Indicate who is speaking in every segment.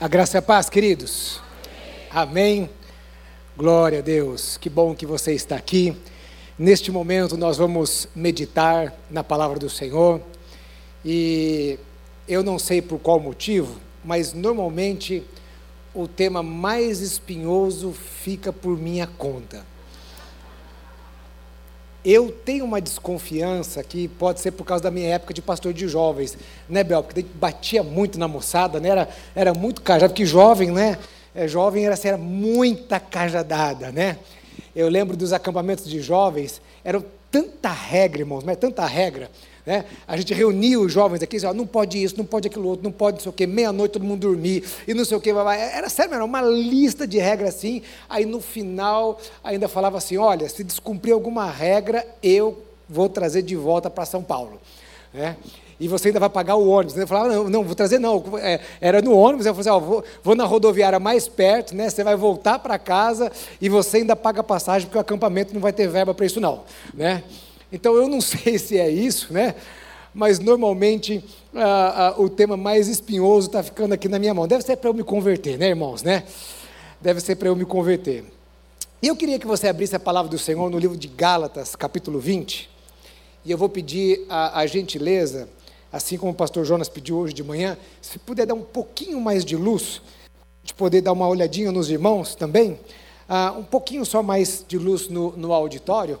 Speaker 1: A graça e a paz, queridos. Amém. Glória a Deus. Que bom que você está aqui. Neste momento nós vamos meditar na palavra do Senhor. E eu não sei por qual motivo, mas normalmente o tema mais espinhoso fica por minha conta. Eu tenho uma desconfiança que pode ser por causa da minha época de pastor de jovens, né, Bel? Porque batia muito na moçada, né? Era, era muito cajado, porque jovem, né? É, jovem era, assim, era muita cajadada, né? Eu lembro dos acampamentos de jovens, eram tanta regra, irmãos, mas tanta regra. Né? A gente reunia os jovens aqui, dizia, não pode isso, não pode aquilo outro, não pode não sei o quê, meia-noite todo mundo dormir, e não sei o quê. Era sério, era uma lista de regras assim. Aí no final ainda falava assim: olha, se descumprir alguma regra, eu vou trazer de volta para São Paulo. Né? E você ainda vai pagar o ônibus. Eu falava, não, não, vou trazer não. É, era no ônibus, eu falei assim, ó, vou, vou na rodoviária mais perto, né? Você vai voltar para casa e você ainda paga passagem, porque o acampamento não vai ter verba para isso, não. Né? Então eu não sei se é isso, né? Mas normalmente ah, ah, o tema mais espinhoso está ficando aqui na minha mão. Deve ser para eu me converter, né, irmãos? Né? Deve ser para eu me converter. E eu queria que você abrisse a palavra do Senhor no livro de Gálatas, capítulo 20. E eu vou pedir a, a gentileza, assim como o pastor Jonas pediu hoje de manhã, se puder dar um pouquinho mais de luz, de poder dar uma olhadinha nos irmãos também, uh, um pouquinho só mais de luz no, no auditório.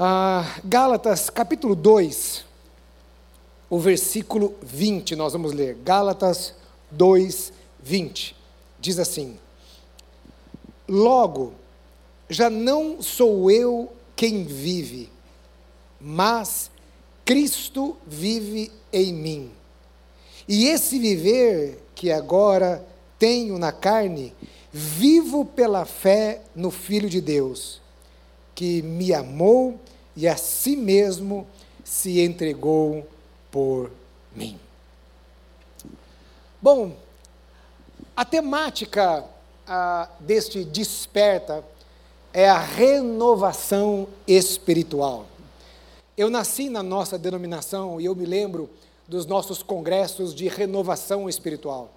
Speaker 1: Ah, Gálatas capítulo 2, o versículo 20, nós vamos ler. Gálatas 2, 20. Diz assim: Logo, já não sou eu quem vive, mas Cristo vive em mim. E esse viver que agora tenho na carne, vivo pela fé no Filho de Deus, que me amou e a si mesmo se entregou por mim. Bom, a temática ah, deste desperta é a renovação espiritual. Eu nasci na nossa denominação e eu me lembro dos nossos congressos de renovação espiritual.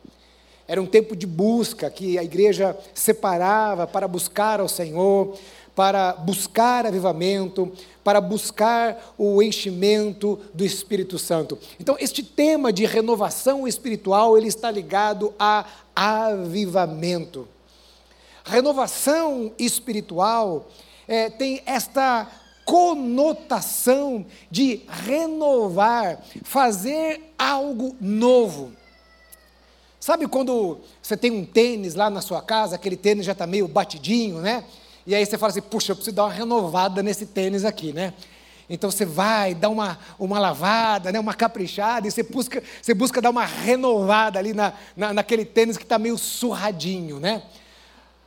Speaker 1: Era um tempo de busca que a igreja separava para buscar ao Senhor, para buscar avivamento, para buscar o enchimento do Espírito Santo. Então, este tema de renovação espiritual, ele está ligado a avivamento. Renovação espiritual é, tem esta conotação de renovar, fazer algo novo. Sabe quando você tem um tênis lá na sua casa, aquele tênis já está meio batidinho, né? E aí você fala assim, puxa, eu preciso dar uma renovada nesse tênis aqui, né? Então você vai, dá uma, uma lavada, né, uma caprichada, e você busca, você busca dar uma renovada ali na, na, naquele tênis que está meio surradinho, né?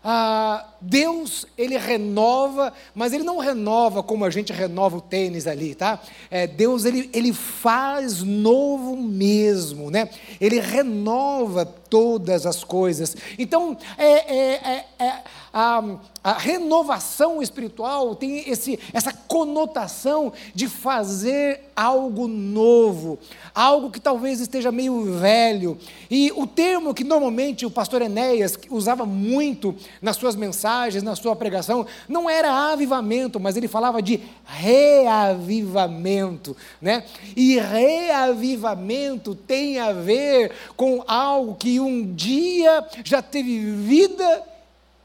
Speaker 1: Ah, Deus, ele renova, mas ele não renova como a gente renova o tênis ali, tá? É, Deus, ele, ele faz novo mesmo, né? Ele renova todas as coisas. Então, é, é, é, é a, a, renovação espiritual tem esse, essa conotação de fazer algo novo, algo que talvez esteja meio velho. E o termo que normalmente o pastor Enéas usava muito nas suas mensagens, na sua pregação, não era avivamento, mas ele falava de reavivamento, né? E reavivamento tem a ver com algo que um dia já teve vida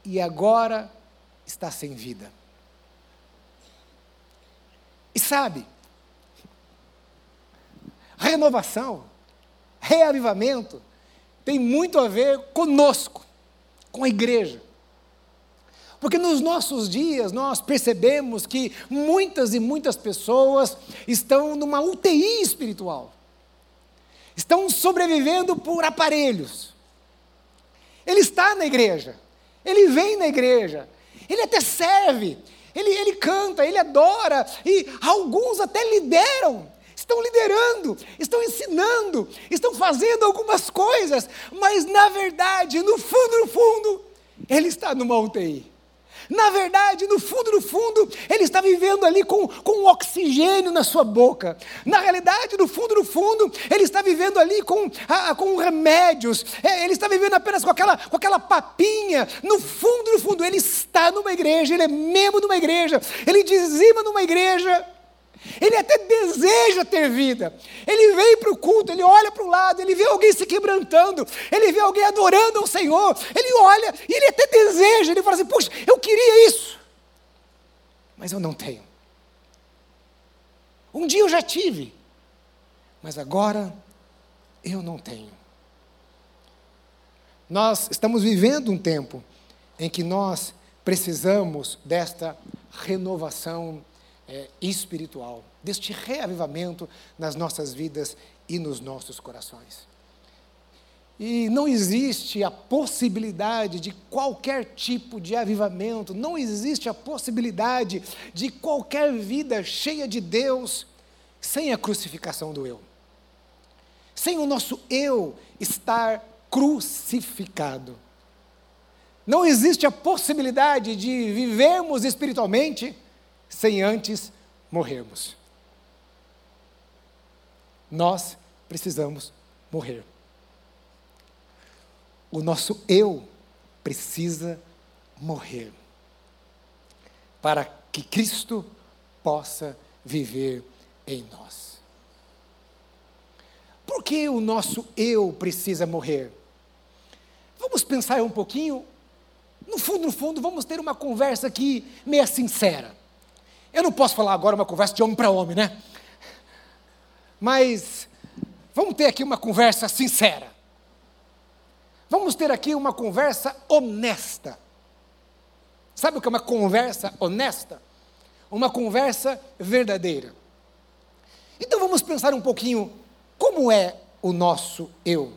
Speaker 1: e agora está sem vida. E sabe, renovação, reavivamento, tem muito a ver conosco, com a igreja. Porque nos nossos dias nós percebemos que muitas e muitas pessoas estão numa UTI espiritual, estão sobrevivendo por aparelhos. Ele está na igreja, ele vem na igreja, ele até serve, ele, ele canta, ele adora, e alguns até lideram, estão liderando, estão ensinando, estão fazendo algumas coisas, mas na verdade, no fundo, no fundo, ele está numa UTI. Na verdade, no fundo, no fundo, ele está vivendo ali com, com oxigênio na sua boca. Na realidade, no fundo, no fundo, ele está vivendo ali com, a, com remédios. É, ele está vivendo apenas com aquela, com aquela papinha. No fundo, no fundo, ele está numa igreja, ele é membro de uma igreja, ele dizima numa igreja. Ele até deseja ter vida. Ele vem para o culto, ele olha para o lado, ele vê alguém se quebrantando, ele vê alguém adorando ao Senhor. Ele olha e ele até deseja. Ele fala assim: Puxa, eu queria isso, mas eu não tenho. Um dia eu já tive, mas agora eu não tenho. Nós estamos vivendo um tempo em que nós precisamos desta renovação é, espiritual, deste reavivamento nas nossas vidas e nos nossos corações. E não existe a possibilidade de qualquer tipo de avivamento, não existe a possibilidade de qualquer vida cheia de Deus sem a crucificação do eu. Sem o nosso eu estar crucificado. Não existe a possibilidade de vivermos espiritualmente sem antes morrermos. Nós precisamos morrer. O nosso eu precisa morrer para que Cristo possa viver em nós. Por que o nosso eu precisa morrer? Vamos pensar um pouquinho. No fundo, no fundo, vamos ter uma conversa aqui meia sincera. Eu não posso falar agora uma conversa de homem para homem, né? Mas vamos ter aqui uma conversa sincera. Vamos ter aqui uma conversa honesta. Sabe o que é uma conversa honesta? Uma conversa verdadeira. Então vamos pensar um pouquinho como é o nosso eu.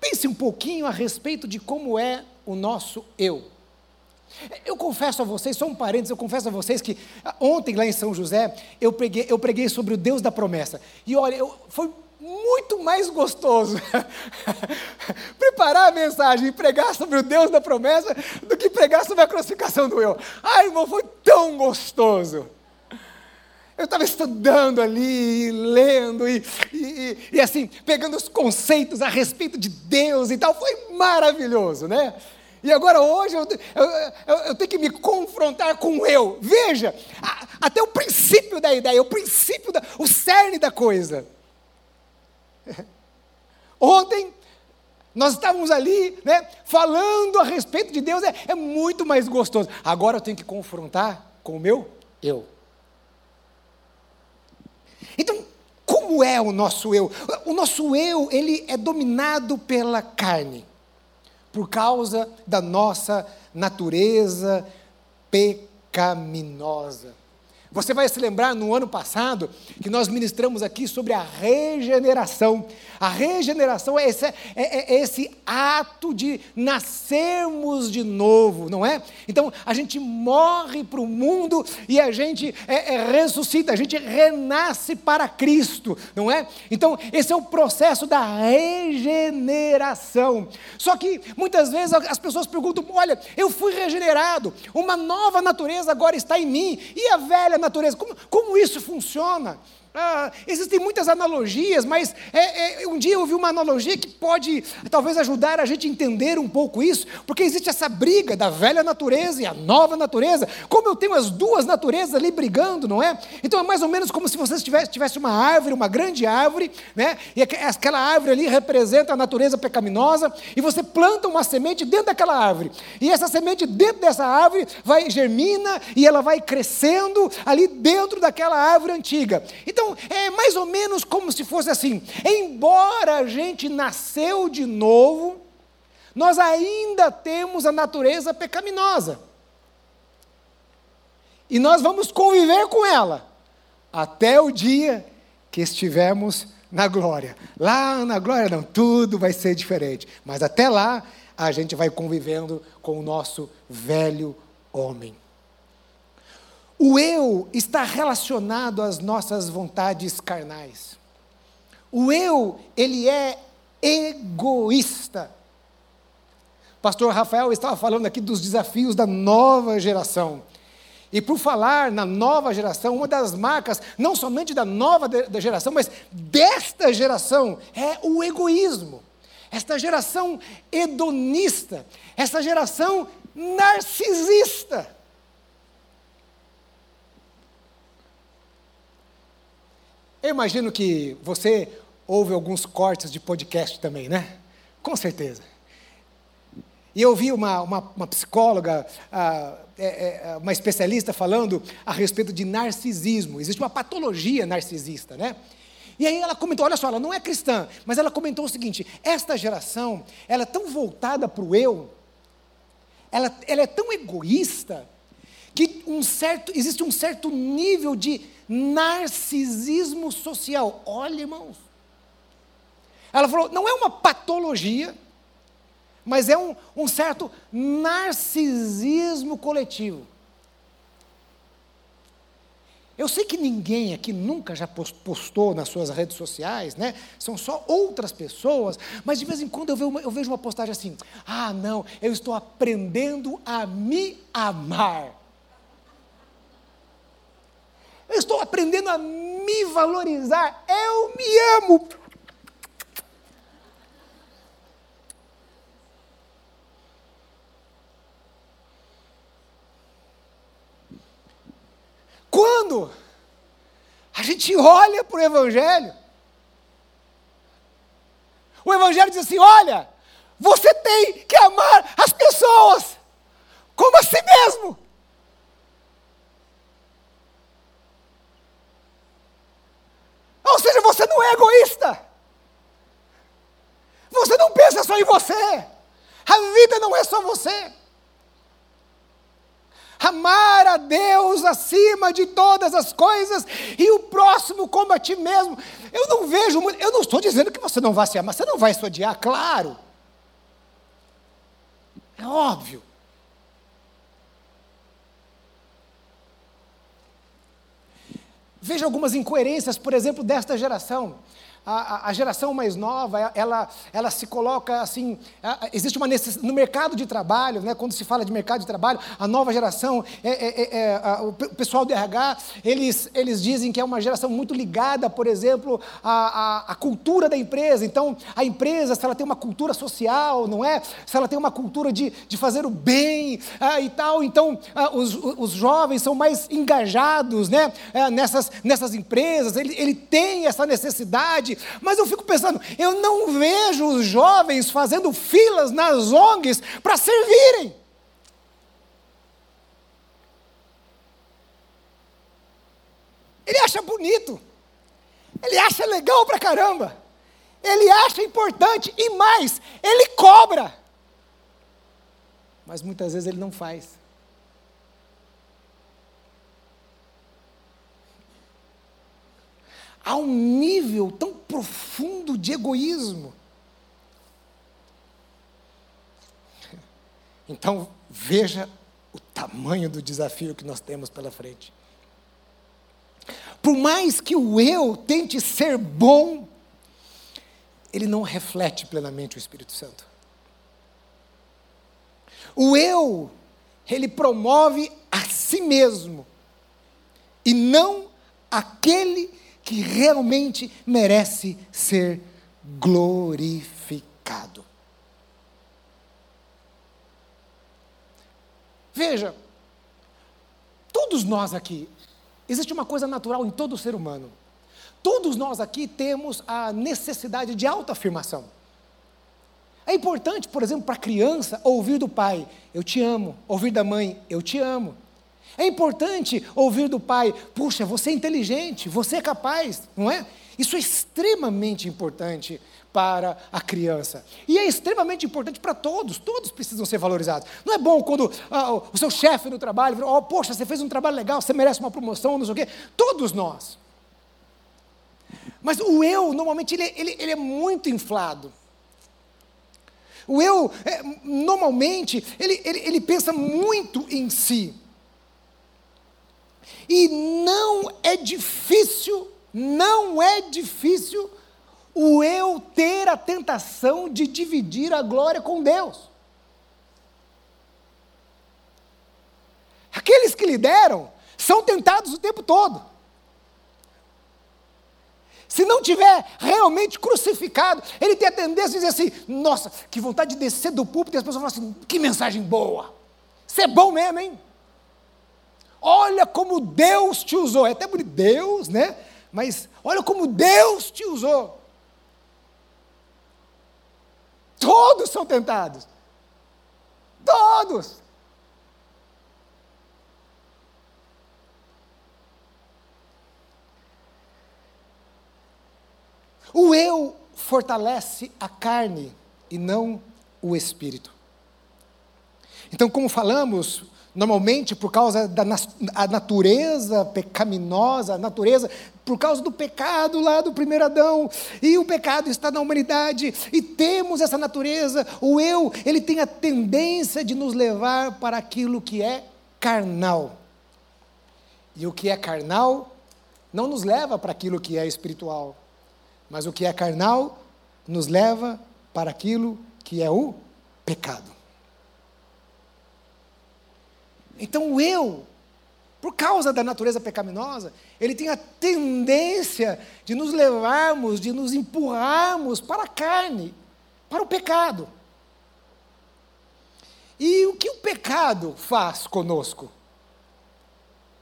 Speaker 1: Pense um pouquinho a respeito de como é o nosso eu. Eu confesso a vocês, só um parênteses, eu confesso a vocês que ah, ontem lá em São José, eu preguei, eu preguei sobre o Deus da promessa. E olha, eu, foi muito mais gostoso preparar a mensagem e pregar sobre o Deus da promessa do que pregar sobre a crucificação do eu. Ai, irmão, foi tão gostoso. Eu estava estudando ali, lendo e, e, e, assim, pegando os conceitos a respeito de Deus e tal, foi maravilhoso, né? E agora hoje eu, eu, eu, tenho que me confrontar com eu. Veja, a, até o princípio da ideia, o princípio, da, o cerne da coisa. Ontem nós estávamos ali, né, falando a respeito de Deus, é, é muito mais gostoso. Agora eu tenho que confrontar com o meu eu. Então, como é o nosso eu? O nosso eu, ele é dominado pela carne por causa da nossa natureza pecaminosa. Você vai se lembrar no ano passado que nós ministramos aqui sobre a regeneração. A regeneração é esse, é, é, é esse, ato de nascermos de novo, não é? Então a gente morre para o mundo e a gente é, é, ressuscita, a gente renasce para Cristo, não é? Então esse é o processo da regeneração. Só que muitas vezes as pessoas perguntam: olha, eu fui regenerado, uma nova natureza agora está em mim, e a velha natureza. Como, como isso funciona? Ah, existem muitas analogias, mas é, é, um dia eu ouvi uma analogia que pode talvez ajudar a gente a entender um pouco isso, porque existe essa briga da velha natureza e a nova natureza. Como eu tenho as duas naturezas ali brigando, não é? Então é mais ou menos como se você tivesse, tivesse uma árvore, uma grande árvore, né? e aquela árvore ali representa a natureza pecaminosa, e você planta uma semente dentro daquela árvore, e essa semente dentro dessa árvore vai germina e ela vai crescendo ali dentro daquela árvore antiga. Então, então, é mais ou menos como se fosse assim: embora a gente nasceu de novo, nós ainda temos a natureza pecaminosa. E nós vamos conviver com ela até o dia que estivermos na glória. Lá na glória, não, tudo vai ser diferente. Mas até lá, a gente vai convivendo com o nosso velho homem. O eu está relacionado às nossas vontades carnais. O eu, ele é egoísta. pastor Rafael estava falando aqui dos desafios da nova geração. E por falar na nova geração, uma das marcas, não somente da nova da geração, mas desta geração, é o egoísmo. Esta geração hedonista, esta geração narcisista. Eu imagino que você ouve alguns cortes de podcast também, né? Com certeza. E eu vi uma, uma, uma psicóloga, uh, é, é, uma especialista falando a respeito de narcisismo. Existe uma patologia narcisista, né? E aí ela comentou, olha só, ela não é cristã, mas ela comentou o seguinte: esta geração, ela é tão voltada para o eu, ela, ela é tão egoísta, que um certo, existe um certo nível de narcisismo social. Olha, irmãos. Ela falou, não é uma patologia, mas é um, um certo narcisismo coletivo. Eu sei que ninguém aqui nunca já postou nas suas redes sociais, né? São só outras pessoas, mas de vez em quando eu vejo, uma, eu vejo uma postagem assim: ah, não, eu estou aprendendo a me amar. Eu estou aprendendo a me valorizar. Eu me amo. Quando a gente olha para o Evangelho, o Evangelho diz assim: olha, você tem que amar as pessoas como a si mesmo. Ou seja, você não é egoísta. Você não pensa só em você. A vida não é só você amar a Deus acima de todas as coisas e o próximo como a ti mesmo. Eu não vejo, eu não estou dizendo que você não vai se amar, você não vai se odiar, claro. É óbvio. Veja algumas incoerências, por exemplo, desta geração a, a, geração mais nova, ela, ela se coloca assim, existe uma necessidade, no mercado de trabalho, né, quando se fala de mercado de trabalho, a nova geração, é, é, é, é a, o pessoal do RH, eles, eles dizem que é uma geração muito ligada, por exemplo, à, cultura da empresa, então a empresa, se ela tem uma cultura social, não é? Se ela tem uma cultura de, de fazer o bem e tal, então os, os jovens são mais engajados, né, nessas, nessas empresas, ele, ele tem essa necessidade verdade, mas eu fico pensando, eu não vejo os jovens fazendo filas nas ONGs para servirem. Ele acha bonito, ele acha legal pra caramba, ele acha importante e mais, ele cobra. Mas muitas vezes ele não faz. A um nível tão profundo de egoísmo. Então, veja o tamanho do desafio que nós temos pela frente. Por mais que o eu tente ser bom, ele não reflete plenamente o Espírito Santo. O eu, ele promove a si mesmo, e não aquele que realmente merece ser glorificado. Veja, todos nós aqui, existe uma coisa natural em todo ser humano. Todos nós aqui temos a necessidade de autoafirmação. É importante, por exemplo, para a criança ouvir do pai: Eu te amo. Ouvir da mãe: Eu te amo. É importante ouvir do pai: puxa, você é inteligente, você é capaz, não é? Isso é extremamente importante para a criança. E é extremamente importante para todos, todos precisam ser valorizados. Não é bom quando ah, o seu chefe no trabalho fala: oh, poxa, você fez um trabalho legal, você merece uma promoção, não sei o quê. Todos nós. Mas o eu, normalmente, ele, ele, ele é muito inflado. O eu, é, normalmente, ele, ele, ele pensa muito em si. E não é difícil, não é difícil o eu ter a tentação de dividir a glória com Deus. Aqueles que lideram são tentados o tempo todo. Se não tiver realmente crucificado, ele tem a tendência de dizer assim: nossa, que vontade de descer do púlpito e as pessoas falam assim: que mensagem boa. Isso é bom mesmo, hein? Olha como Deus te usou. É até bonito, Deus, né? Mas olha como Deus te usou. Todos são tentados. Todos. O eu fortalece a carne e não o espírito. Então, como falamos, normalmente por causa da natureza pecaminosa, a natureza, por causa do pecado lá do primeiro Adão, e o pecado está na humanidade, e temos essa natureza, o eu, ele tem a tendência de nos levar para aquilo que é carnal. E o que é carnal não nos leva para aquilo que é espiritual. Mas o que é carnal nos leva para aquilo que é o pecado. Então o eu, por causa da natureza pecaminosa, ele tem a tendência de nos levarmos, de nos empurrarmos para a carne, para o pecado. E o que o pecado faz conosco?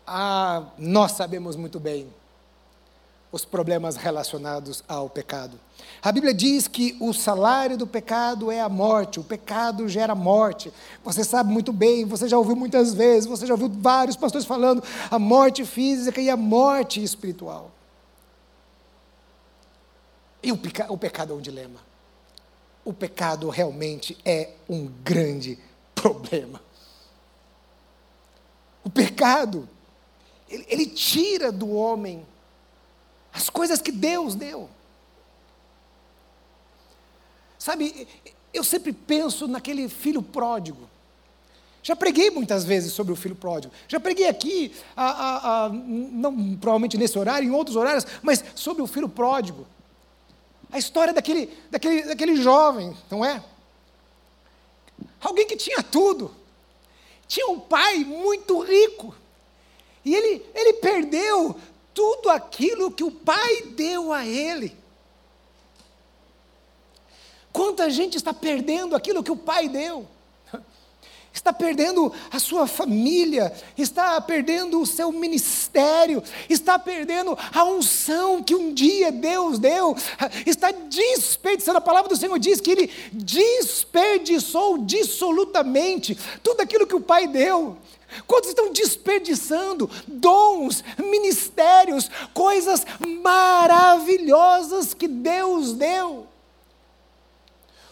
Speaker 1: Ah, nós sabemos muito bem os problemas relacionados ao pecado. A Bíblia diz que o salário do pecado é a morte, o pecado gera morte. Você sabe muito bem, você já ouviu muitas vezes, você já ouviu vários pastores falando a morte física e a morte espiritual. E o, o pecado é um dilema. O pecado realmente é um grande problema. O pecado, ele, ele tira do homem as coisas que Deus deu. Sabe, eu sempre penso naquele filho pródigo. Já preguei muitas vezes sobre o filho pródigo. Já preguei aqui, a, a, a, não provavelmente nesse horário, em outros horários, mas sobre o filho pródigo. A história daquele, daquele, daquele jovem, não é? Alguém que tinha tudo. Tinha um pai muito rico. E ele, ele perdeu tudo aquilo que o Pai deu a ele. Quanta gente está perdendo aquilo que o Pai deu? Está perdendo a sua família, está perdendo o seu ministério, está perdendo a unção que um dia Deus deu, está desperdiçando. A palavra do Senhor diz que ele desperdiçou dissolutamente tudo aquilo que o Pai deu. Quantos estão desperdiçando dons, ministérios, coisas maravilhosas que Deus deu?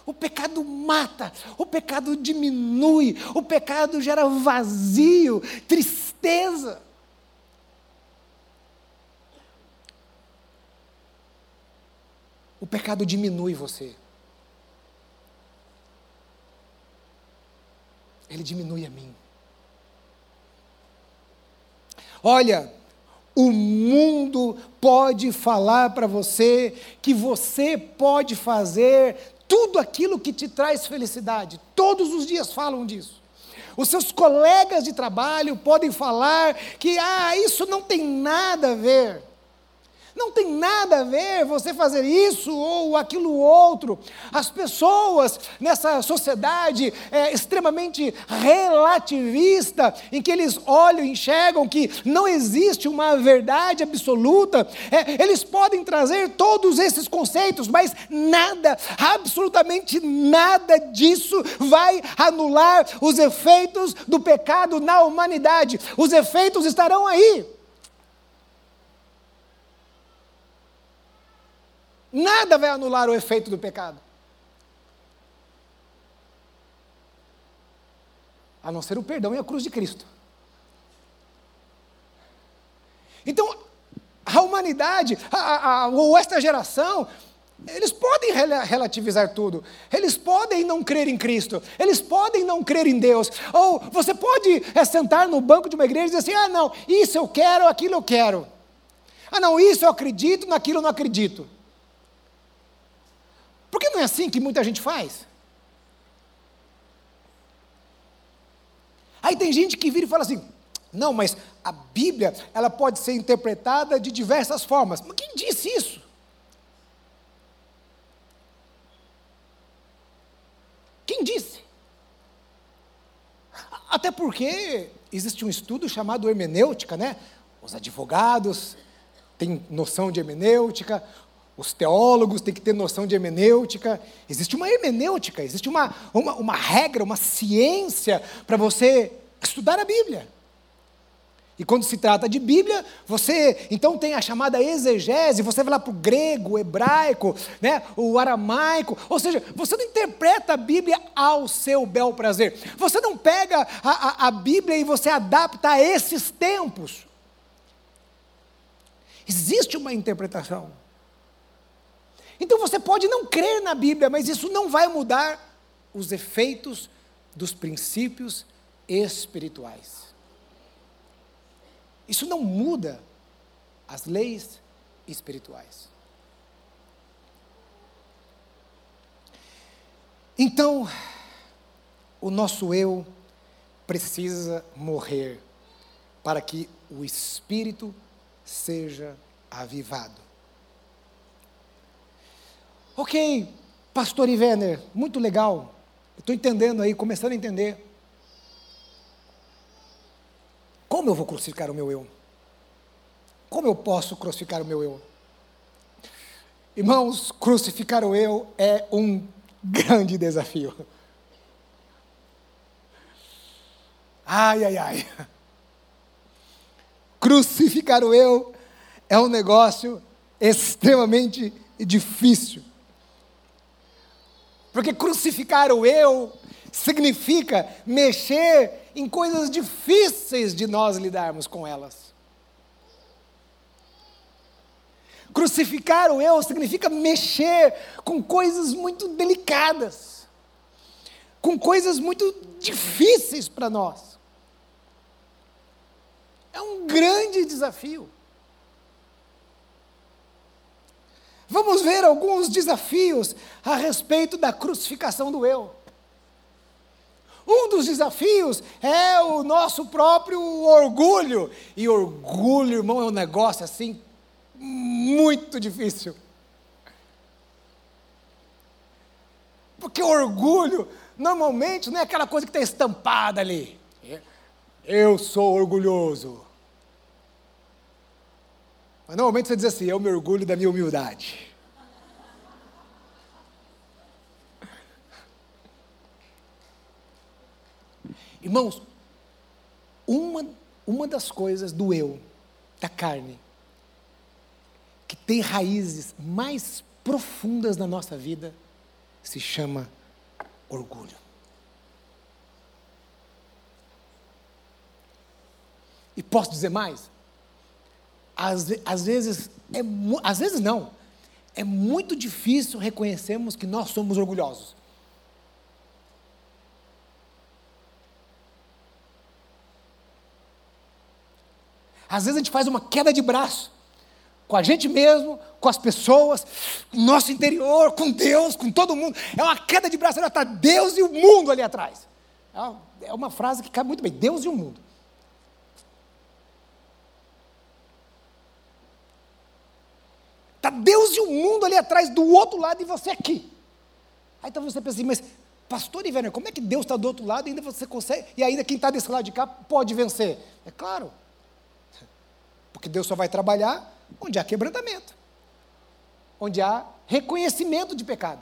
Speaker 1: O pecado mata, o pecado diminui, o pecado gera vazio, tristeza. O pecado diminui você. Ele diminui a mim. Olha, o mundo pode falar para você que você pode fazer tudo aquilo que te traz felicidade. Todos os dias falam disso. Os seus colegas de trabalho podem falar que ah, isso não tem nada a ver. Não tem nada a ver você fazer isso ou aquilo outro. As pessoas nessa sociedade é, extremamente relativista, em que eles olham e enxergam que não existe uma verdade absoluta, é, eles podem trazer todos esses conceitos, mas nada, absolutamente nada disso vai anular os efeitos do pecado na humanidade. Os efeitos estarão aí. Nada vai anular o efeito do pecado. A não ser o perdão e a cruz de Cristo. Então, a humanidade, a, a, ou esta geração, eles podem relativizar tudo. Eles podem não crer em Cristo. Eles podem não crer em Deus. Ou você pode é, sentar no banco de uma igreja e dizer assim: ah, não, isso eu quero, aquilo eu quero. Ah, não, isso eu acredito, naquilo eu não acredito. Por que não é assim que muita gente faz? Aí tem gente que vira e fala assim: Não, mas a Bíblia, ela pode ser interpretada de diversas formas. Mas quem disse isso? Quem disse? Até porque existe um estudo chamado hermenêutica, né? Os advogados têm noção de hermenêutica, os teólogos têm que ter noção de hermenêutica. Existe uma hermenêutica, existe uma, uma, uma regra, uma ciência para você estudar a Bíblia. E quando se trata de Bíblia, você então tem a chamada exegese, você vai lá para o grego, o hebraico, né, o aramaico, ou seja, você não interpreta a Bíblia ao seu bel prazer. Você não pega a, a, a Bíblia e você adapta a esses tempos. Existe uma interpretação. Então você pode não crer na Bíblia, mas isso não vai mudar os efeitos dos princípios espirituais. Isso não muda as leis espirituais. Então, o nosso eu precisa morrer para que o espírito seja avivado. Ok, pastor Ivener, muito legal. Estou entendendo aí, começando a entender. Como eu vou crucificar o meu eu? Como eu posso crucificar o meu eu? Irmãos, crucificar o eu é um grande desafio. Ai, ai, ai. Crucificar o eu é um negócio extremamente difícil. Porque crucificar o eu significa mexer em coisas difíceis de nós lidarmos com elas. Crucificar o eu significa mexer com coisas muito delicadas, com coisas muito difíceis para nós. É um grande desafio. Vamos ver alguns desafios a respeito da crucificação do eu. Um dos desafios é o nosso próprio orgulho. E orgulho, irmão, é um negócio assim muito difícil. Porque orgulho, normalmente, não é aquela coisa que está estampada ali. Eu sou orgulhoso. Mas normalmente você diz assim: eu me orgulho da minha humildade. Irmãos, uma, uma das coisas do eu, da carne, que tem raízes mais profundas na nossa vida, se chama orgulho. E posso dizer mais? Às, às vezes, é, às vezes não, é muito difícil reconhecermos que nós somos orgulhosos. Às vezes a gente faz uma queda de braço com a gente mesmo, com as pessoas, com o nosso interior, com Deus, com todo mundo. É uma queda de braço, está Deus e o mundo ali atrás. É uma frase que cabe muito bem: Deus e o mundo. Está Deus e o mundo ali atrás, do outro lado e você aqui. Aí então você pensa assim, mas pastor Iverner, como é que Deus está do outro lado e ainda você consegue, e ainda quem está desse lado de cá pode vencer? É claro. Porque Deus só vai trabalhar onde há quebrantamento, onde há reconhecimento de pecado.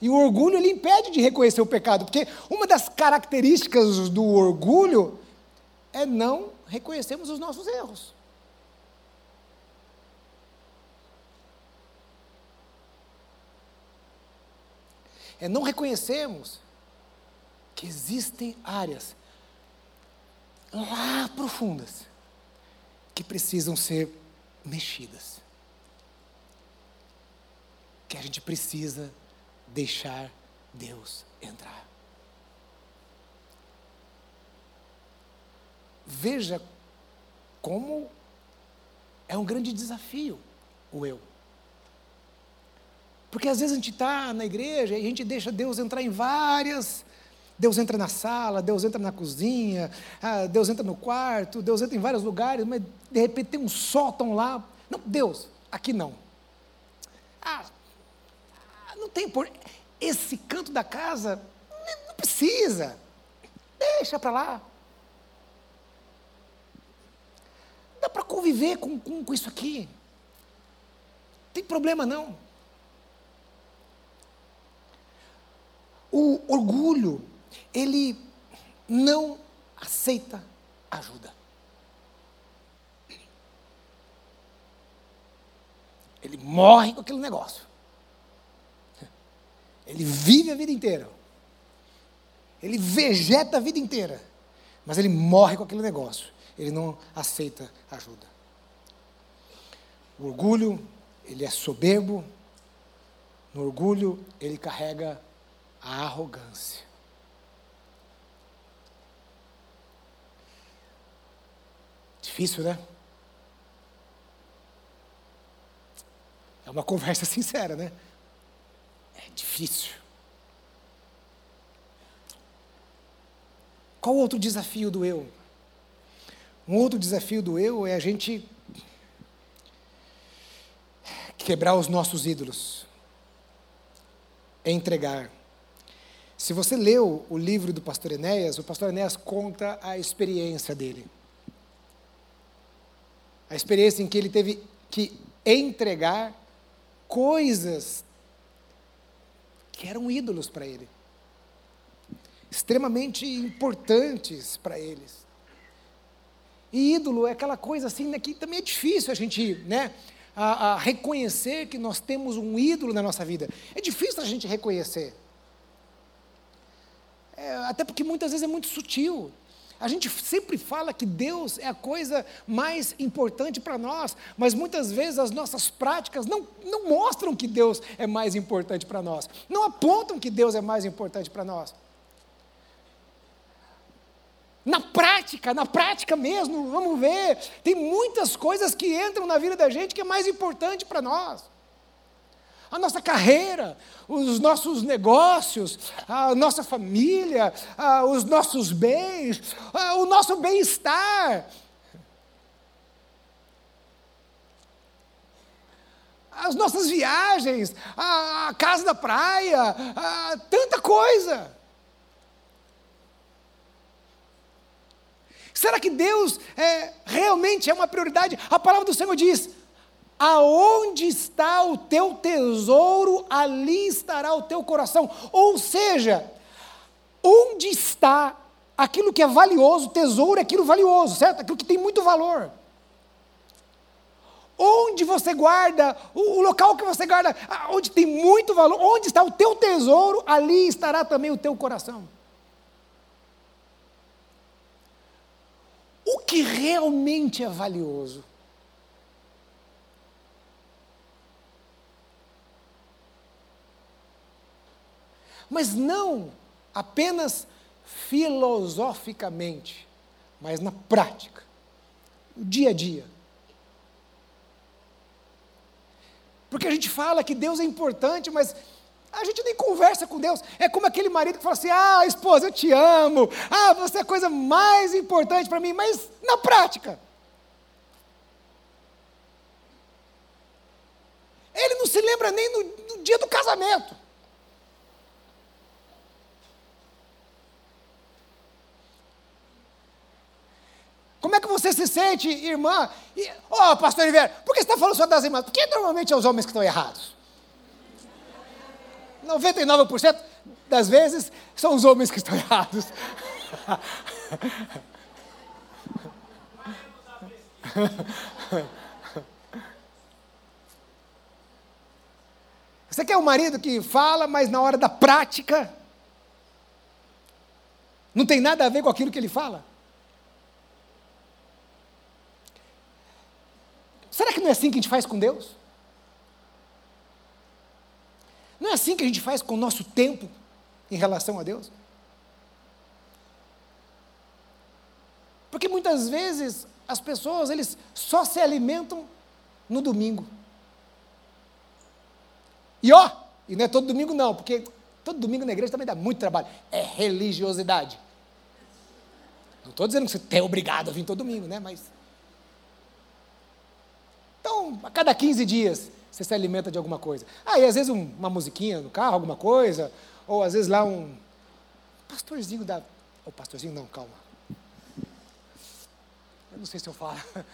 Speaker 1: E o orgulho ele impede de reconhecer o pecado, porque uma das características do orgulho é não reconhecermos os nossos erros. É não reconhecermos que existem áreas lá profundas que precisam ser mexidas. Que a gente precisa deixar Deus entrar. Veja como é um grande desafio o eu. Porque às vezes a gente está na igreja e a gente deixa Deus entrar em várias, Deus entra na sala, Deus entra na cozinha, ah, Deus entra no quarto, Deus entra em vários lugares, mas de repente tem um sótão lá. Não, Deus, aqui não. Ah, não tem por. Esse canto da casa, não precisa. Deixa para lá. Dá para conviver com, com, com isso aqui. Não tem problema não. O orgulho, ele não aceita ajuda. Ele morre com aquele negócio. Ele vive a vida inteira. Ele vegeta a vida inteira. Mas ele morre com aquele negócio. Ele não aceita ajuda. O orgulho, ele é soberbo. No orgulho, ele carrega a arrogância. Difícil, né? É uma conversa sincera, né? É difícil. Qual outro desafio do eu? Um outro desafio do eu é a gente quebrar os nossos ídolos, é entregar. Se você leu o livro do pastor Enéas, o pastor Enéas conta a experiência dele. A experiência em que ele teve que entregar coisas que eram ídolos para ele, extremamente importantes para eles. E ídolo é aquela coisa assim né, que também é difícil a gente né, a, a reconhecer que nós temos um ídolo na nossa vida. É difícil a gente reconhecer. É, até porque muitas vezes é muito sutil. A gente sempre fala que Deus é a coisa mais importante para nós, mas muitas vezes as nossas práticas não, não mostram que Deus é mais importante para nós, não apontam que Deus é mais importante para nós. Na prática, na prática mesmo, vamos ver, tem muitas coisas que entram na vida da gente que é mais importante para nós a nossa carreira, os nossos negócios, a nossa família, os nossos bens, o nosso bem-estar. As nossas viagens, a casa da praia, tanta coisa. Será que Deus é, realmente é uma prioridade? A palavra do Senhor diz: Aonde está o teu tesouro, ali estará o teu coração. Ou seja, onde está aquilo que é valioso, tesouro é aquilo valioso, certo? Aquilo que tem muito valor. Onde você guarda, o, o local que você guarda, onde tem muito valor, onde está o teu tesouro, ali estará também o teu coração. O que realmente é valioso mas não apenas filosoficamente, mas na prática, no dia a dia. Porque a gente fala que Deus é importante, mas a gente nem conversa com Deus. É como aquele marido que fala assim: ah, esposa, eu te amo. Ah, você é a coisa mais importante para mim. Mas na prática. Ele não se lembra nem no, no dia do casamento. Como é que você se sente, irmã? Ó, oh, pastor Oliveira, por que você está falando só das irmãs? Porque normalmente é os homens que estão errados. 99% das vezes são os homens que estão errados. Você quer um marido que fala, mas na hora da prática não tem nada a ver com aquilo que ele fala? Será que não é assim que a gente faz com Deus? Não é assim que a gente faz com o nosso tempo em relação a Deus? Porque muitas vezes as pessoas eles só se alimentam no domingo. E ó, e não é todo domingo não, porque Todo domingo na igreja também dá muito trabalho. É religiosidade. Não estou dizendo que você é obrigado a vir todo domingo, né? Mas. Então, a cada 15 dias, você se alimenta de alguma coisa. Ah, e às vezes um, uma musiquinha no carro, alguma coisa. Ou às vezes lá um pastorzinho da. O pastorzinho não, calma. Eu não sei se eu falo.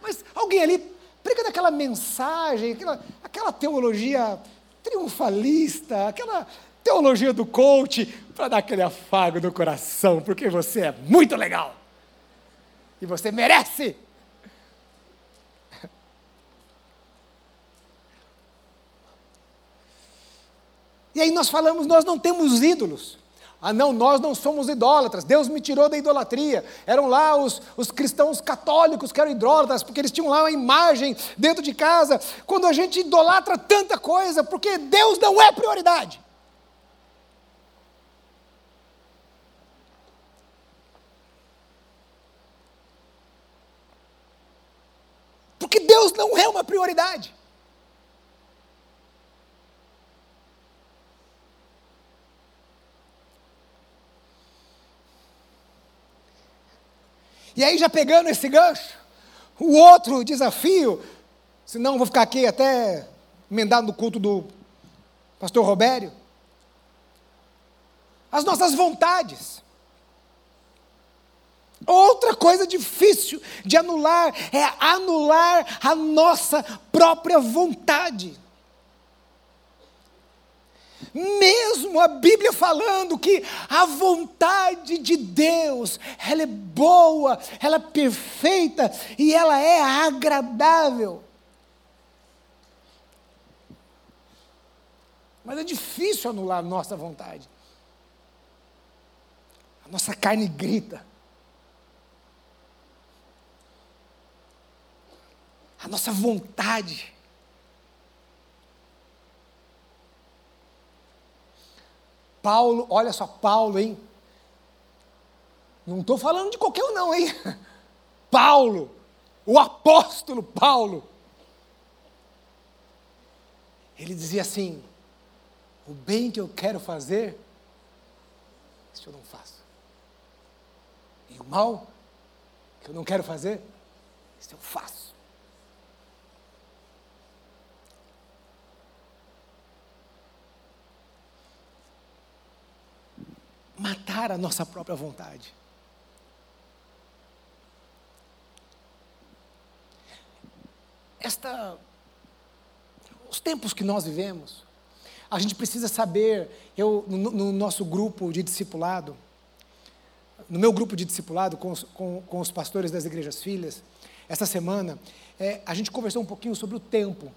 Speaker 1: Mas alguém ali prega daquela mensagem, aquela, aquela teologia triunfalista, aquela teologia do coach, para dar aquele afago no coração, porque você é muito legal. E você merece. E aí nós falamos, nós não temos ídolos. Ah, não, nós não somos idólatras. Deus me tirou da idolatria. Eram lá os, os cristãos católicos que eram idólatras, porque eles tinham lá uma imagem dentro de casa. Quando a gente idolatra tanta coisa, porque Deus não é prioridade. Porque Deus não é uma prioridade. E aí, já pegando esse gancho, o outro desafio, senão vou ficar aqui até emendado no culto do pastor Robério, as nossas vontades. Outra coisa difícil de anular é anular a nossa própria vontade. Mesmo a Bíblia falando que a vontade de Deus, ela é boa, ela é perfeita e ela é agradável. Mas é difícil anular a nossa vontade. A nossa carne grita. A nossa vontade Paulo, olha só, Paulo, hein? Não estou falando de qualquer um, não, hein? Paulo, o apóstolo Paulo. Ele dizia assim: o bem que eu quero fazer, isso eu não faço. E o mal que eu não quero fazer, isso eu faço. Matar a nossa própria vontade. Esta, os tempos que nós vivemos, a gente precisa saber, eu, no, no nosso grupo de discipulado, no meu grupo de discipulado com os, com, com os pastores das igrejas filhas, essa semana, é, a gente conversou um pouquinho sobre o tempo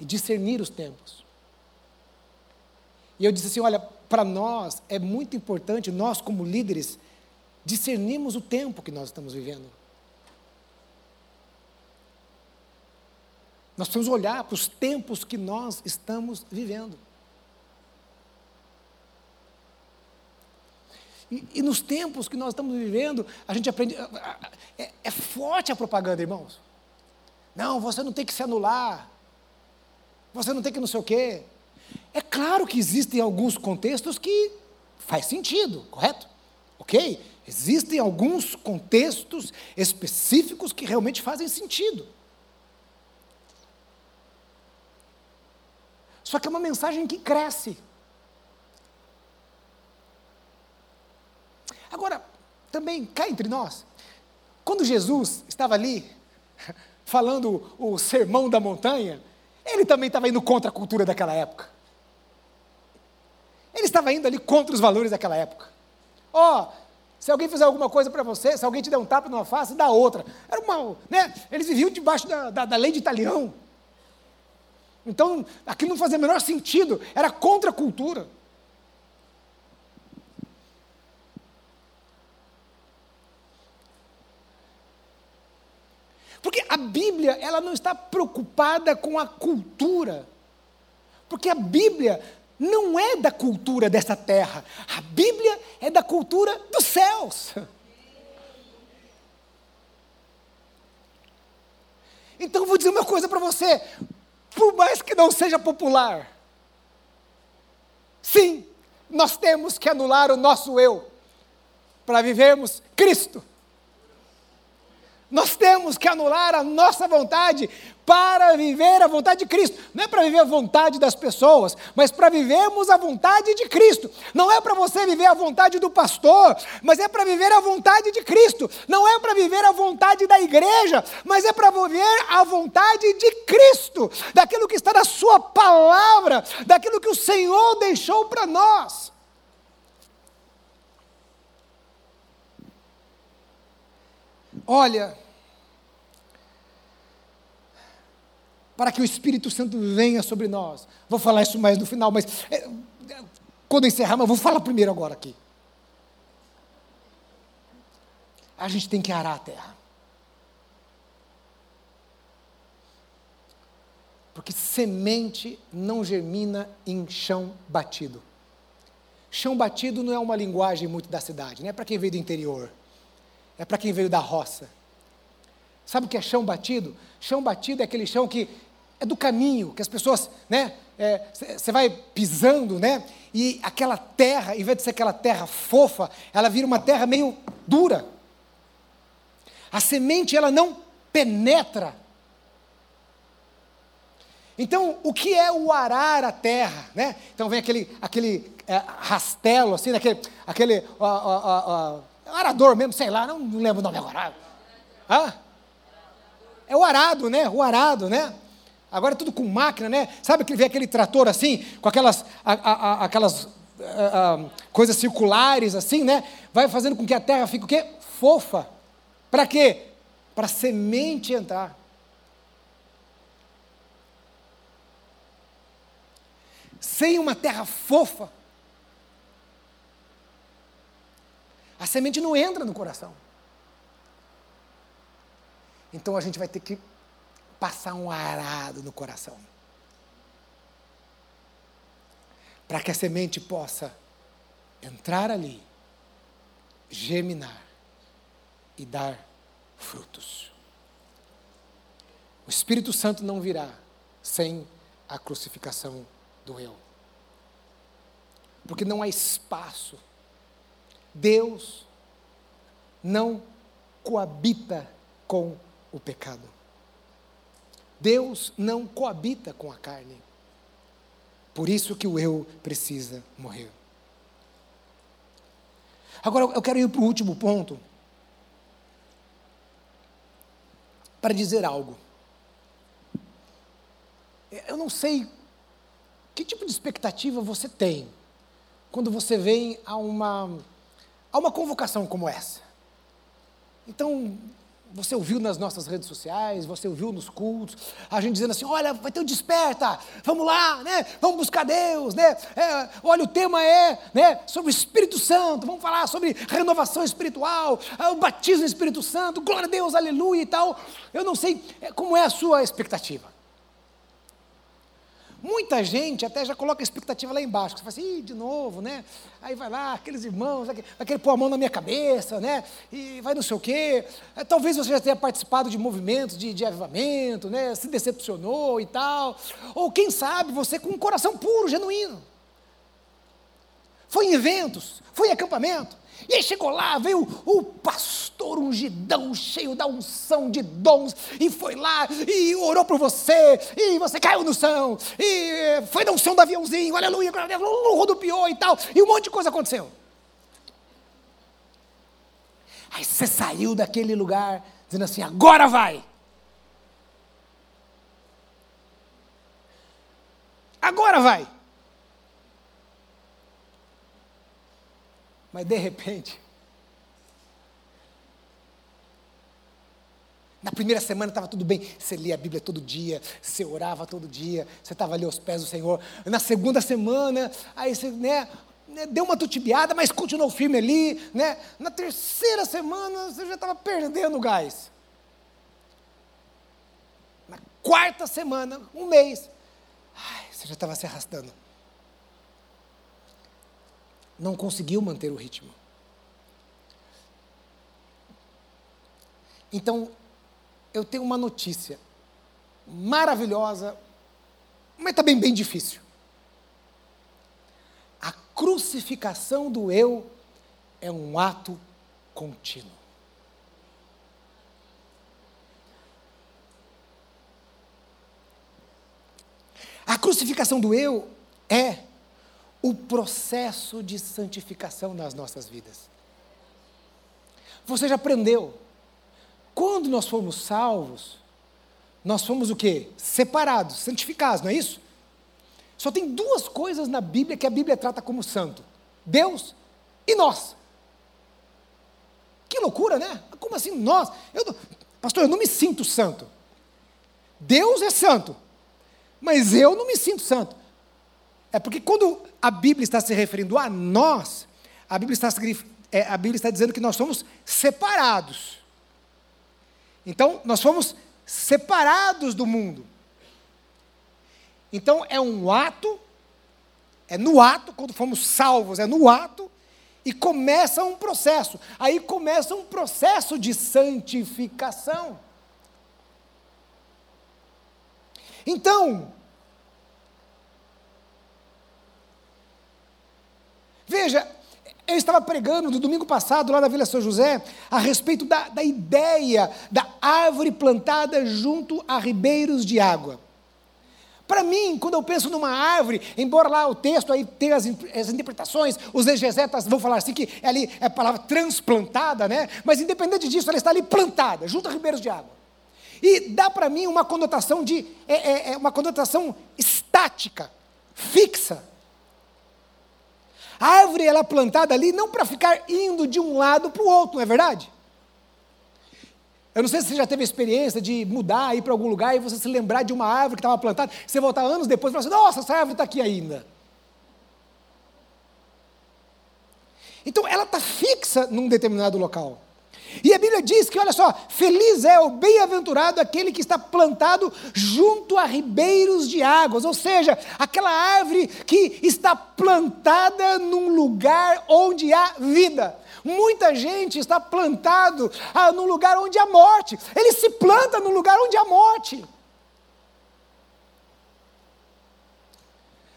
Speaker 1: e discernir os tempos. E eu disse assim: olha, para nós é muito importante, nós como líderes, discernirmos o tempo que nós estamos vivendo. Nós precisamos olhar para os tempos que nós estamos vivendo. E, e, nos tempos que nós estamos vivendo, a gente aprende. É, é, forte a propaganda, irmãos. Não, você não tem que se anular. Você não tem que não sei o quê. É claro que existem alguns contextos que faz sentido, correto? Ok? Existem alguns contextos específicos que realmente fazem sentido. Só que é uma mensagem que cresce. Agora, também cá entre nós, quando Jesus estava ali falando o sermão da montanha, ele também estava indo contra a cultura daquela época. Estava indo ali contra os valores daquela época. Ó, oh, se alguém fizer alguma coisa para você, se alguém te der um tapa numa face, dá outra. Era uma, né? Eles viviam debaixo da, da, da lei de Italião. Então, aquilo não fazia o menor sentido, era contra a cultura. Porque a Bíblia, ela não está preocupada com a cultura. Porque a Bíblia não é da cultura dessa terra. A Bíblia é da cultura dos céus. Então vou dizer uma coisa para você, por mais que não seja popular, Sim, nós temos que anular o nosso eu para vivermos Cristo. Nós temos que anular a nossa vontade para viver a vontade de Cristo. Não é para viver a vontade das pessoas, mas para vivermos a vontade de Cristo. Não é para você viver a vontade do pastor, mas é para viver a vontade de Cristo. Não é para viver a vontade da igreja, mas é para viver a vontade de Cristo, daquilo que está na Sua palavra, daquilo que o Senhor deixou para nós. Olha, para que o Espírito Santo venha sobre nós. Vou falar isso mais no final, mas é, quando encerrar, mas vou falar primeiro agora aqui. A gente tem que arar a terra. Porque semente não germina em chão batido. Chão batido não é uma linguagem muito da cidade, não é para quem veio do interior, é para quem veio da roça. Sabe o que é chão batido? Chão batido é aquele chão que é do caminho, que as pessoas, né? Você é, vai pisando, né? E aquela terra, em vez de ser aquela terra fofa, ela vira uma terra meio dura. A semente, ela não penetra. Então, o que é o arar a terra, né? Então vem aquele, aquele é, rastelo, assim, aquele, aquele ó, ó, ó, arador mesmo, sei lá, não, não lembro o nome agora. Ah? É o arado, né? O arado, né? Agora tudo com máquina, né? Sabe que vem aquele trator assim, com aquelas, a, a, a, aquelas coisas circulares assim, né? Vai fazendo com que a terra fique o quê? Fofa. Para quê? Para semente entrar. Sem uma terra fofa, a semente não entra no coração. Então a gente vai ter que passar um arado no coração. Para que a semente possa entrar ali, germinar e dar frutos. O Espírito Santo não virá sem a crucificação do eu. Porque não há espaço. Deus não coabita com o pecado. Deus não coabita com a carne. Por isso que o eu precisa morrer. Agora eu quero ir para o último ponto. Para dizer algo. Eu não sei que tipo de expectativa você tem quando você vem a uma, a uma convocação como essa. Então, você ouviu nas nossas redes sociais, você ouviu nos cultos, a gente dizendo assim: olha, vai ter um desperta, vamos lá, né? Vamos buscar Deus, né? É, olha, o tema é né, sobre o Espírito Santo, vamos falar sobre renovação espiritual, é, o batismo Espírito Santo, glória a Deus, aleluia e tal. Eu não sei é, como é a sua expectativa. Muita gente até já coloca a expectativa lá embaixo. Você fala assim, Ih, de novo, né? Aí vai lá, aqueles irmãos, vai querer pôr a mão na minha cabeça, né? E vai não sei o quê. É, talvez você já tenha participado de movimentos de, de avivamento, né? Se decepcionou e tal. Ou quem sabe você com um coração puro, genuíno. Foi em eventos, foi em acampamento. E aí chegou lá, veio o pastor ungidão, cheio da unção de dons, e foi lá e orou por você, e você caiu no chão, e foi na unção do aviãozinho, aleluia, rodopiou e tal, e um monte de coisa aconteceu. Aí você saiu daquele lugar dizendo assim: agora vai. Agora vai. Mas de repente, na primeira semana estava tudo bem, você lia a Bíblia todo dia, você orava todo dia, você estava ali aos pés do Senhor. Na segunda semana, aí você, né, né, deu uma tutibiada, mas continuou firme ali, né? Na terceira semana, você já estava perdendo o gás. Na quarta semana, um mês, ai, você já estava se arrastando não conseguiu manter o ritmo. Então, eu tenho uma notícia maravilhosa, mas também bem difícil. crucificação do eu é um ato contínuo. A crucificação do eu é o processo de santificação nas nossas vidas. Você já aprendeu. Quando nós fomos salvos, nós fomos o quê? Separados, santificados, não é isso? Só tem duas coisas na Bíblia que a Bíblia trata como santo: Deus e nós. Que loucura, né? Como assim nós? Eu, pastor, eu não me sinto santo. Deus é santo, mas eu não me sinto santo. É porque quando a Bíblia está se referindo a nós, a Bíblia está, é, a Bíblia está dizendo que nós somos separados. Então, nós fomos separados do mundo. Então, é um ato, é no ato, quando fomos salvos, é no ato, e começa um processo. Aí começa um processo de santificação. Então, veja, eu estava pregando no domingo passado, lá na Vila São José, a respeito da, da ideia da árvore plantada junto a ribeiros de água. Para mim, quando eu penso numa árvore, embora lá o texto aí tenha as, as, interpretações, os exegetas vão falar assim que é ali é a palavra transplantada, né? Mas independente disso, ela está ali plantada, junto a ribeiros de água. E dá para mim uma conotação de é, é, é uma conotação estática, fixa. A árvore ela é plantada ali não para ficar indo de um lado para o outro, não é verdade? Eu não sei se você já teve a experiência de mudar, ir para algum lugar e você se lembrar de uma árvore que estava plantada, você voltar anos depois e falar assim, nossa, essa árvore está aqui ainda. Então ela está fixa num determinado local. E a Bíblia diz que, olha só, feliz é o bem-aventurado aquele que está plantado junto a ribeiros de águas, ou seja, aquela árvore que está plantada num lugar onde há vida. Muita gente está plantado ah, num lugar onde há morte. Ele se planta num lugar onde há morte.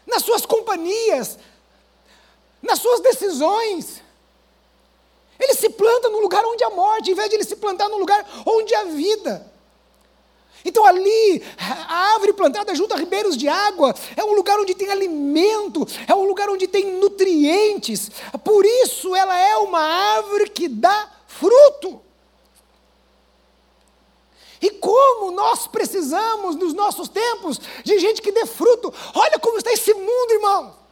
Speaker 1: Nas suas companhias, nas suas decisões. Ele se planta no lugar onde há morte, em vez de ele se plantar no lugar onde há vida. Então ali, a árvore plantada junto a ribeiros de água, é um lugar onde tem alimento, é um lugar onde tem nutrientes. Por isso ela é uma árvore que dá fruto. E como nós precisamos, nos nossos tempos, de gente que dê fruto. Olha como está esse mundo, irmão.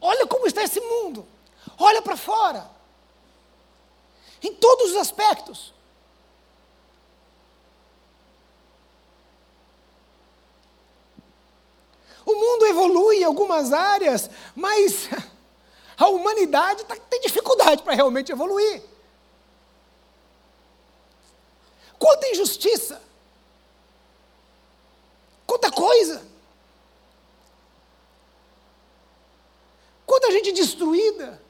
Speaker 1: Olha como está esse mundo. Olha para fora. Em todos os aspectos. O mundo evolui em algumas áreas, mas a humanidade tá, tem dificuldade para realmente evoluir. Quanta injustiça! Quanta coisa! Quanta gente destruída,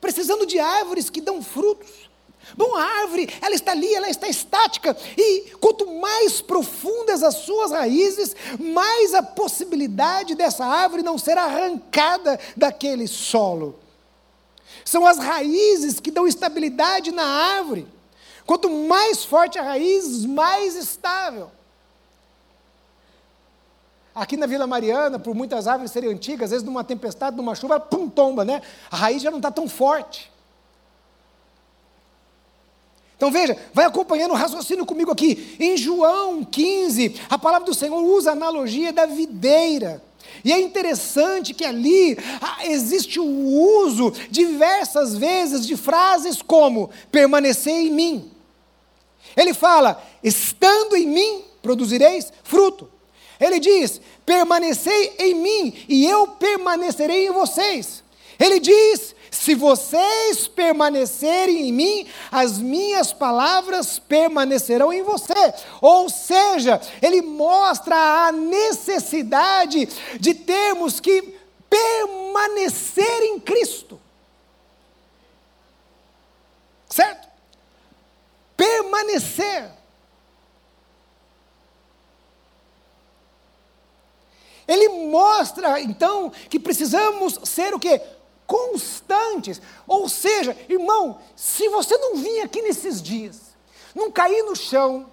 Speaker 1: precisando de árvores que dão frutos. Bom, a árvore, ela está ali, ela está estática, e quanto mais profundas as suas raízes, mais a possibilidade dessa árvore não ser arrancada daquele solo. São as raízes que dão estabilidade na árvore. Quanto mais forte a raiz, mais estável. Aqui na Vila Mariana, por muitas árvores serem antigas, às vezes numa tempestade, numa chuva, pum, tomba, né? A raiz já não está tão forte. Então veja, vai acompanhando o raciocínio comigo aqui. Em João 15, a palavra do Senhor usa a analogia da videira. E é interessante que ali ah, existe o uso diversas vezes de frases como permanecer em mim. Ele fala: estando em mim, produzireis fruto. Ele diz: permanecei em mim e eu permanecerei em vocês. Ele diz: se vocês permanecerem em mim, as minhas palavras permanecerão em você. Ou seja, ele mostra a necessidade de termos que permanecer em Cristo. Certo? Permanecer. Ele mostra, então, que precisamos ser o quê? Constantes. Ou seja, irmão, se você não vir aqui nesses dias, não cair no chão,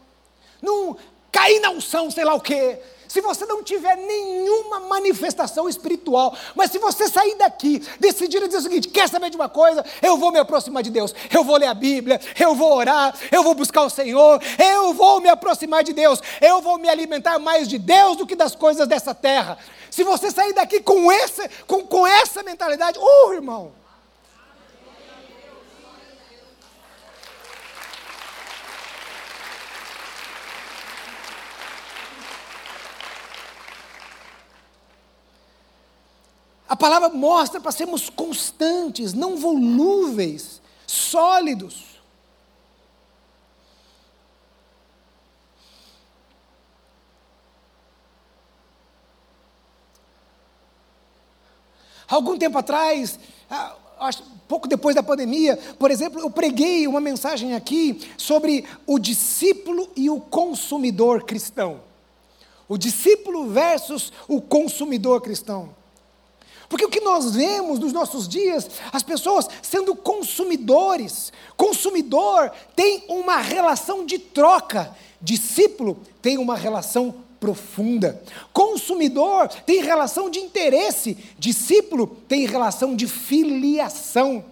Speaker 1: não cair na unção, sei lá o quê, se você não tiver nenhuma manifestação espiritual, mas se você sair daqui, decidir dizer o seguinte: quer saber de uma coisa? Eu vou me aproximar de Deus, eu vou ler a Bíblia, eu vou orar, eu vou buscar o Senhor, eu vou me aproximar de Deus, eu vou me alimentar mais de Deus do que das coisas dessa terra. Se você sair daqui com, esse, com, com essa mentalidade, oh irmão, A palavra mostra para sermos constantes, não volúveis, sólidos. Algum tempo atrás, ah, pouco depois da pandemia, por exemplo, eu preguei uma mensagem aqui sobre o discípulo e o consumidor cristão. O discípulo versus o consumidor cristão. Porque o que nós vemos nos nossos dias, as pessoas sendo consumidores. Consumidor tem uma relação de troca, discípulo tem uma relação profunda. Consumidor tem relação de interesse, discípulo tem relação de filiação.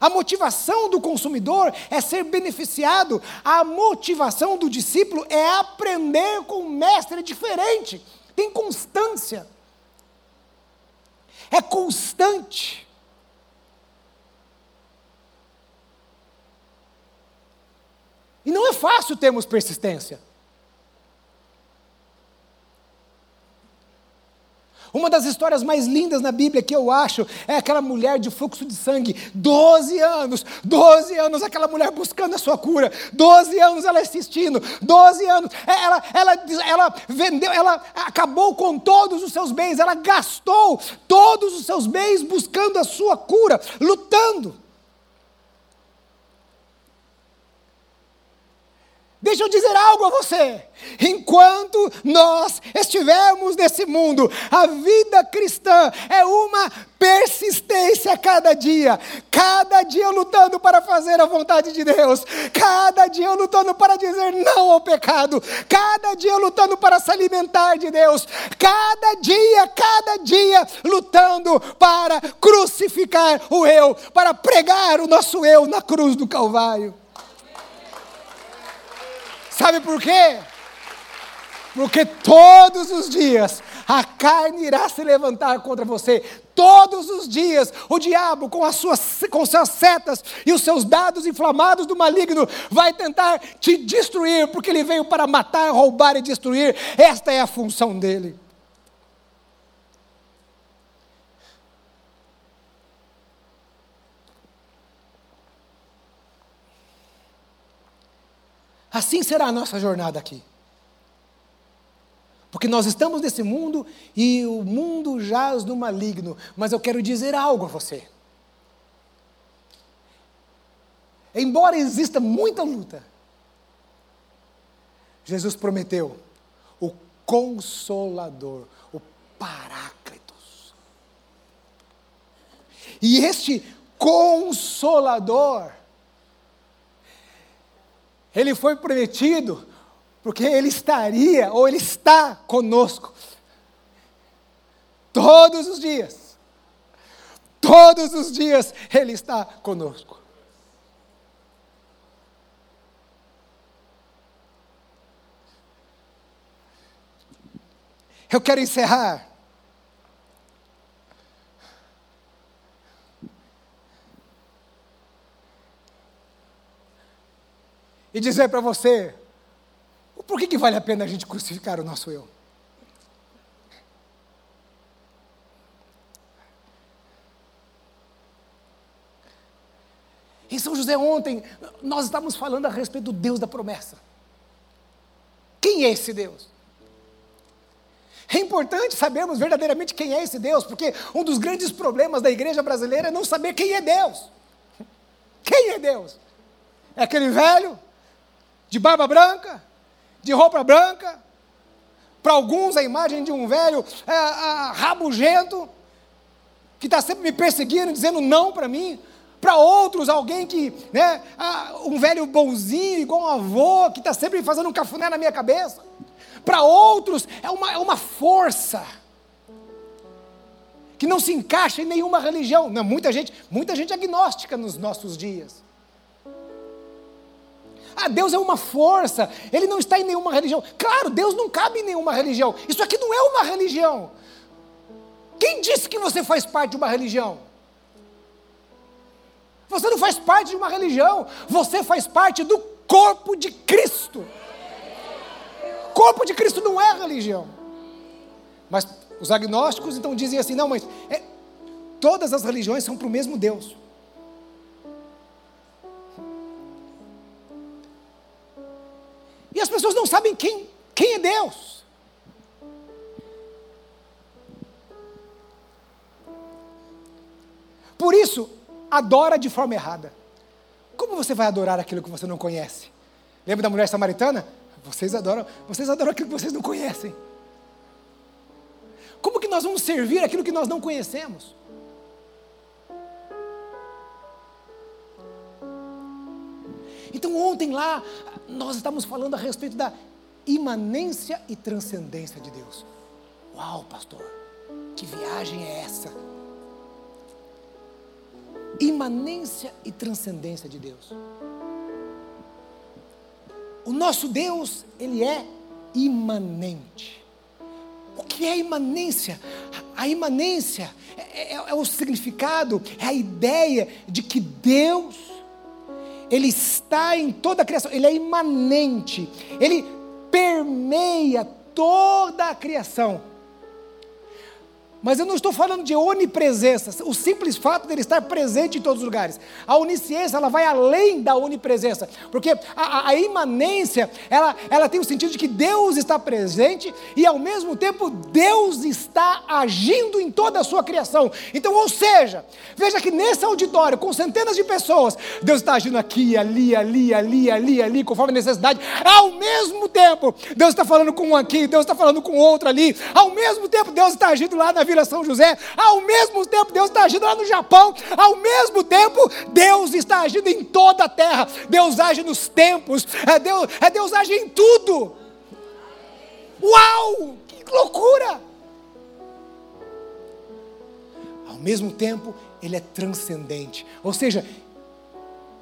Speaker 1: A motivação do consumidor é ser beneficiado, a motivação do discípulo é aprender com um mestre diferente, tem constância é constante. E não é fácil termos persistência. Uma das histórias mais lindas na Bíblia que eu acho é aquela mulher de fluxo de sangue, 12 anos, 12 anos, aquela mulher buscando a sua cura, 12 anos ela assistindo, 12 anos, é, ela, ela, ela vendeu, ela acabou com todos os seus bens, ela gastou todos os seus bens buscando a sua cura, lutando. Deixa eu dizer algo a você. Enquanto nós estivermos nesse mundo, a vida cristã é uma persistência a cada dia, cada dia lutando para fazer a vontade de Deus, cada dia lutando para dizer não ao pecado, cada dia lutando para se alimentar de Deus, cada dia, cada dia lutando para crucificar o eu, para pregar o nosso eu na cruz do Calvário. Sabe por quê? Porque todos os dias a carne irá se levantar contra você. Todos os dias o diabo, com as suas, com suas setas e os seus dados inflamados do maligno, vai tentar te destruir, porque ele veio para matar, roubar e destruir. Esta é a função dele. Assim será a nossa jornada aqui. Porque nós estamos nesse mundo e o mundo jaz no maligno. Mas eu quero dizer algo a você. Embora exista muita luta, Jesus prometeu o Consolador, o Paráclitos. E este Consolador, ele foi prometido porque ele estaria, ou ele está conosco, todos os dias. Todos os dias ele está conosco. Eu quero encerrar e dizer para você: por que, que vale a pena a gente crucificar o nosso eu? Em São José, ontem, nós estávamos falando a respeito do Deus da promessa. Quem é esse Deus? É importante sabermos verdadeiramente quem é esse Deus, porque um dos grandes problemas da igreja brasileira é não saber quem é Deus. Quem é Deus? É aquele velho de barba branca, de roupa branca, Para alguns, a imagem de um velho é, é, rabugento, que está sempre me perseguindo, dizendo não para mim. Para outros, alguém que, né, um velho bonzinho, igual um avô, que está sempre fazendo um cafuné na minha cabeça. Para outros, é uma, é uma força que não se encaixa em nenhuma religião. Não, muita gente, muita gente agnóstica nos nossos dias. Ah, Deus é uma força, Ele não está em nenhuma religião. Claro, Deus não cabe em nenhuma religião. Isso aqui não é uma religião. Quem disse que você faz parte de uma religião? Você não faz parte de uma religião, você faz parte do corpo de Cristo. Corpo de Cristo não é religião. Mas os agnósticos então dizem assim: não, mas é, todas as religiões são para o mesmo Deus. E as pessoas não sabem quem, quem é Deus. Por isso, adora de forma errada. Como você vai adorar aquilo que você não conhece? Lembra da mulher samaritana? Vocês adoram, vocês adoram aquilo que vocês não conhecem. Como que nós vamos servir aquilo que nós não conhecemos? Então, ontem lá, nós estávamos falando a respeito da imanência e transcendência de Deus. Uau, pastor, que viagem é essa? Imanência e transcendência de Deus. O nosso Deus, ele é imanente. O que é imanência? A imanência é, é, é, o significado, é a ideia de que Deus, Ele está em toda a criação, Ele é imanente, Ele permeia toda a criação. Mas eu não estou falando de onipresença, o simples fato de ele estar presente em todos os lugares. A onisciência, ela vai além da onipresença, porque a, a, imanência, ela, ela tem o sentido de que Deus está presente e ao mesmo tempo Deus está agindo em toda a sua criação. Então, ou seja, veja que nesse auditório, com centenas de pessoas, Deus está agindo aqui, ali, ali, ali, ali, ali, conforme a necessidade. Ao mesmo tempo, Deus está falando com um aqui, Deus está falando com outro ali. Ao mesmo tempo, Deus está agindo lá na Vila São José, ao mesmo tempo Deus está agindo lá no Japão, ao mesmo tempo Deus está agindo em toda a terra, Deus age nos tempos, é Deus, é Deus age em tudo. Uau! Que loucura! Ao mesmo tempo, ele é transcendente, ou seja,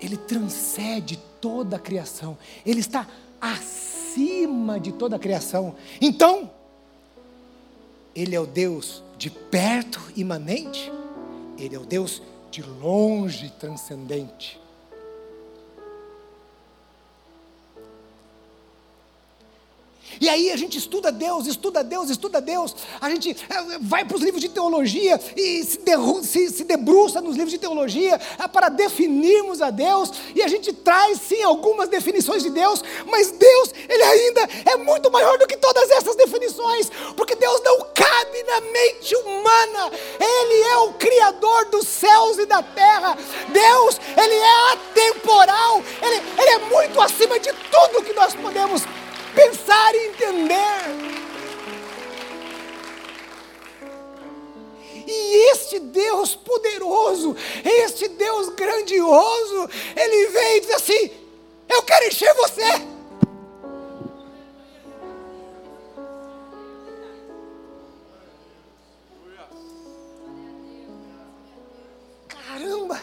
Speaker 1: ele transcende toda a criação, ele está acima de toda a criação. Então, ele é o Deus de perto imanente, Ele é o Deus de longe transcendente. E aí a gente estuda Deus, estuda Deus, estuda Deus. A gente é, vai para os livros de teologia e se, se, se debruça nos livros de teologia é, para definirmos a Deus. E a gente traz sim algumas definições de Deus, mas Deus, Ele ainda é muito maior do que todas essas definições, porque Deus não cabe na mente humana. Ele é o Criador dos céus e da terra. Deus, Ele é atemporal, Ele, ele é muito acima de tudo que nós podemos pensar e entender. E este Deus poderoso, este Deus grandioso, ele vem e diz assim: Eu quero encher você. Caramba!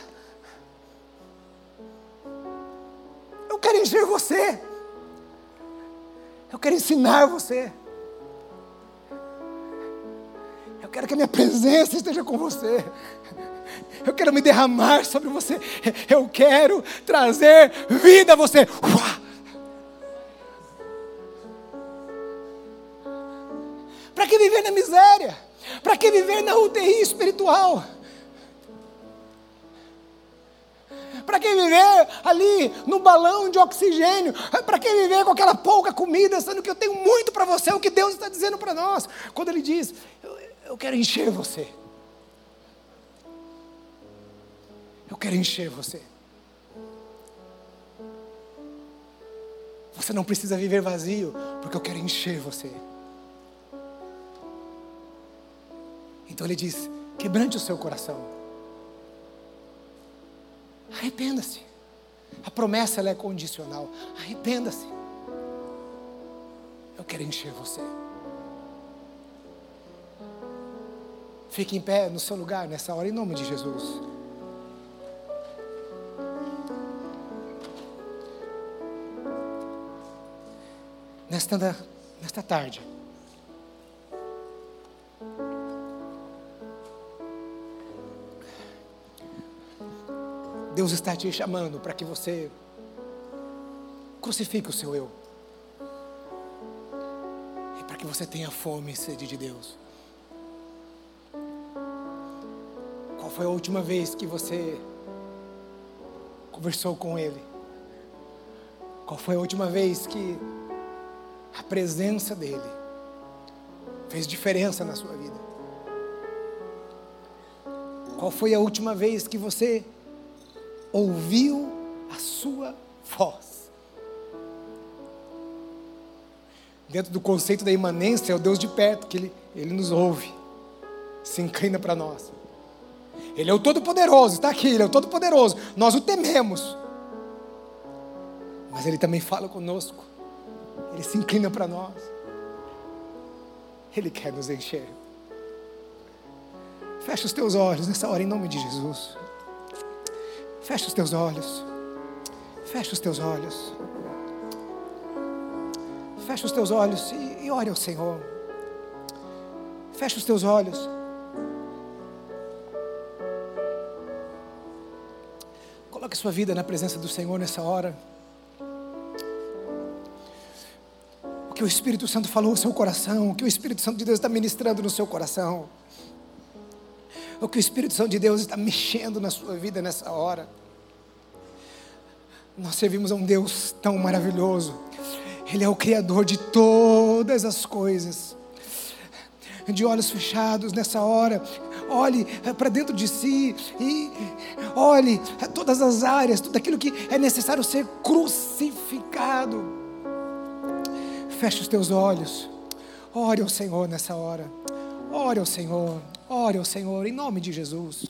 Speaker 1: Eu quero encher você. Eu quero ensinar você. Eu quero que a minha presença esteja com você. Eu quero me derramar sobre você. Eu quero trazer vida a você. Para que viver na miséria? Para que viver na UTI espiritual? No balão de oxigênio? Para que viver com aquela pouca comida, sendo que eu tenho muito para você? É o que Deus está dizendo para nós. Quando Ele diz: eu, eu quero encher você. Eu quero encher você. Você não precisa viver vazio, porque eu quero encher você. Então ele diz: quebrante o seu coração. Arrependa-se. A promessa ela é condicional. Arrependa-se. Eu quero encher você. Fique em pé no seu lugar nessa hora, em nome de Jesus. Nesta, nesta tarde, Deus está te chamando para que você crucifique o seu eu. E para que você tenha fome e sede de Deus. Qual foi a última vez que você conversou com Ele? Qual foi a última vez que a presença dEle fez diferença na sua vida? Qual foi a última vez que você ouviu a sua voz. Dentro do conceito da imanência, é o Deus de perto, que Ele, ele nos ouve, se inclina para nós. Ele é o Todo-Poderoso, está aqui, Ele é o Todo-Poderoso. Nós o tememos. Mas Ele também fala conosco. Ele se inclina para nós. Ele quer nos encher. Fecha os teus olhos nessa hora, em nome de Jesus. Fecha os teus olhos. Fecha os teus olhos. Fecha os teus olhos e, e ore ao Senhor. Fecha os teus olhos. Coloque sua vida na presença do Senhor nessa hora. O que o Espírito Santo falou no seu coração, o que o Espírito Santo de Deus está ministrando no seu coração o que o Espírito Santo de Deus está mexendo na sua vida nessa hora. Nós servimos a um Deus tão maravilhoso. Ele é o Criador de todas as coisas. De olhos fechados nessa hora, olhe para dentro de si e olhe todas as áreas, tudo aquilo que é necessário ser crucificado. Feche os teus olhos, ore ao Senhor nessa hora, ore ao Senhor. Ore ao Senhor em nome de Jesus.